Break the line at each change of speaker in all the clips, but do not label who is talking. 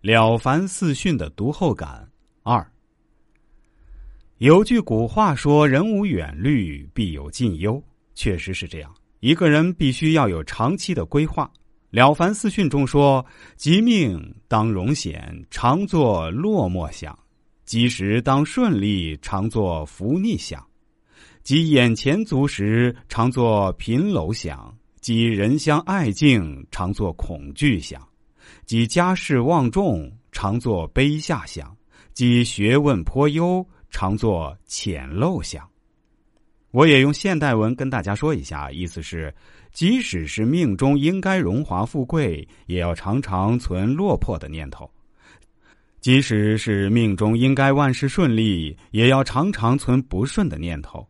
了凡四训的读后感二。有句古话说：“人无远虑，必有近忧。”确实是这样。一个人必须要有长期的规划。了凡四训中说：“吉命当荣显，常作落寞想；吉时当顺利，常作福逆想；及眼前足时，常作贫楼想；及人相爱敬，常作恐惧想。”即家世望重，常作卑下想；即学问颇优，常作浅陋想。我也用现代文跟大家说一下，意思是：即使是命中应该荣华富贵，也要常常存落魄的念头；即使是命中应该万事顺利，也要常常存不顺的念头；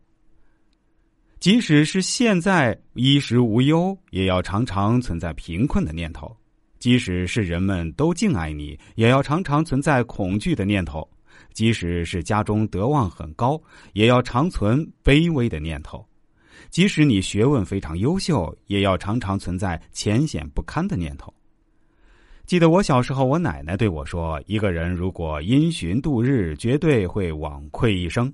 即使是现在衣食无忧，也要常常存在贫困的念头。即使是人们都敬爱你，也要常常存在恐惧的念头；即使是家中德望很高，也要常存卑微的念头；即使你学问非常优秀，也要常常存在浅显不堪的念头。记得我小时候，我奶奶对我说：“一个人如果因循度日，绝对会枉愧一生。”《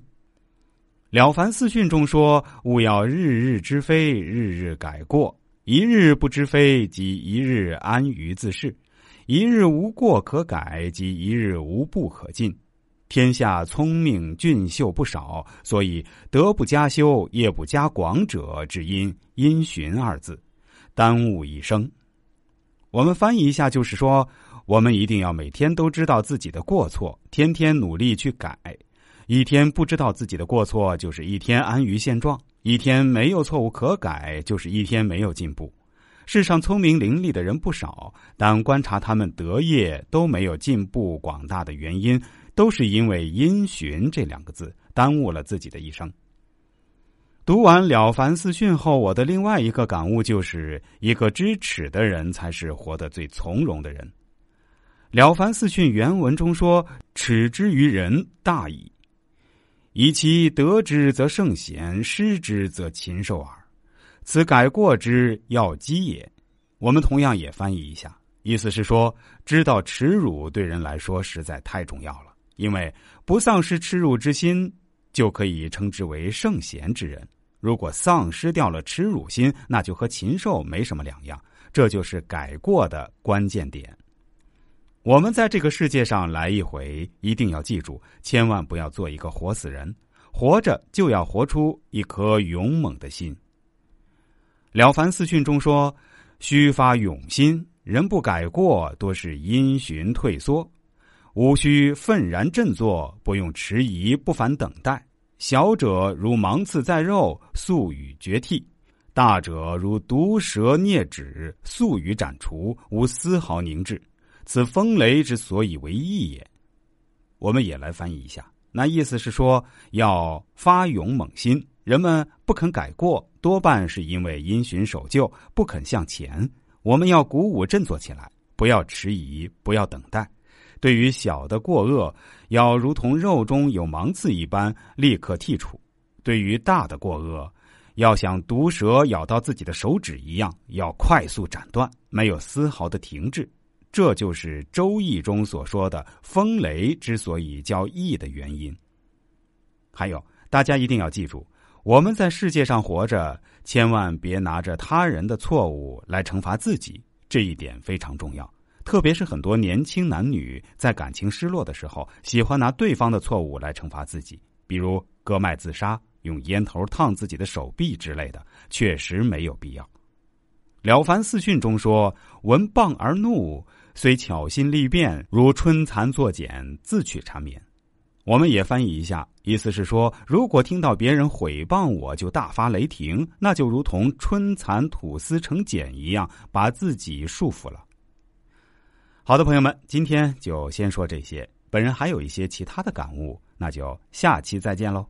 了凡四训》中说：“勿要日日之非，日日改过。”一日不知非，即一日安于自适；一日无过可改，即一日无不可进。天下聪明俊秀不少，所以德不加修，业不加广者，只因因循二字，耽误一生。我们翻译一下，就是说，我们一定要每天都知道自己的过错，天天努力去改。一天不知道自己的过错，就是一天安于现状；一天没有错误可改，就是一天没有进步。世上聪明伶俐的人不少，但观察他们德业都没有进步广大的原因，都是因为“因循”这两个字耽误了自己的一生。读完《了凡四训》后，我的另外一个感悟就是：一个知耻的人才是活得最从容的人。《了凡四训》原文中说：“耻之于人，大矣。”以其得之则圣贤，失之则禽兽耳。此改过之要机也。我们同样也翻译一下，意思是说，知道耻辱对人来说实在太重要了。因为不丧失耻辱之心，就可以称之为圣贤之人。如果丧失掉了耻辱心，那就和禽兽没什么两样。这就是改过的关键点。我们在这个世界上来一回，一定要记住，千万不要做一个活死人。活着就要活出一颗勇猛的心。了凡四训中说：“须发勇心，人不改过，多是因循退缩。无需愤然振作，不用迟疑，不烦等待。小者如芒刺在肉，速与绝替；大者如毒蛇啮指，速与斩除，无丝毫凝滞。”此风雷之所以为义也。我们也来翻译一下，那意思是说，要发勇猛心。人们不肯改过，多半是因为因循守旧，不肯向前。我们要鼓舞振作起来，不要迟疑，不要等待。对于小的过恶，要如同肉中有芒刺一般，立刻剔除；对于大的过恶，要像毒蛇咬到自己的手指一样，要快速斩断，没有丝毫的停滞。这就是《周易》中所说的风雷之所以叫易的原因。还有，大家一定要记住，我们在世界上活着，千万别拿着他人的错误来惩罚自己，这一点非常重要。特别是很多年轻男女在感情失落的时候，喜欢拿对方的错误来惩罚自己，比如割脉自杀、用烟头烫自己的手臂之类的，确实没有必要。《了凡四训》中说：“闻谤而怒。”虽巧心力变，如春蚕作茧，自取缠绵。我们也翻译一下，意思是说，如果听到别人毁谤我，就大发雷霆，那就如同春蚕吐丝成茧一样，把自己束缚了。好的，朋友们，今天就先说这些。本人还有一些其他的感悟，那就下期再见喽。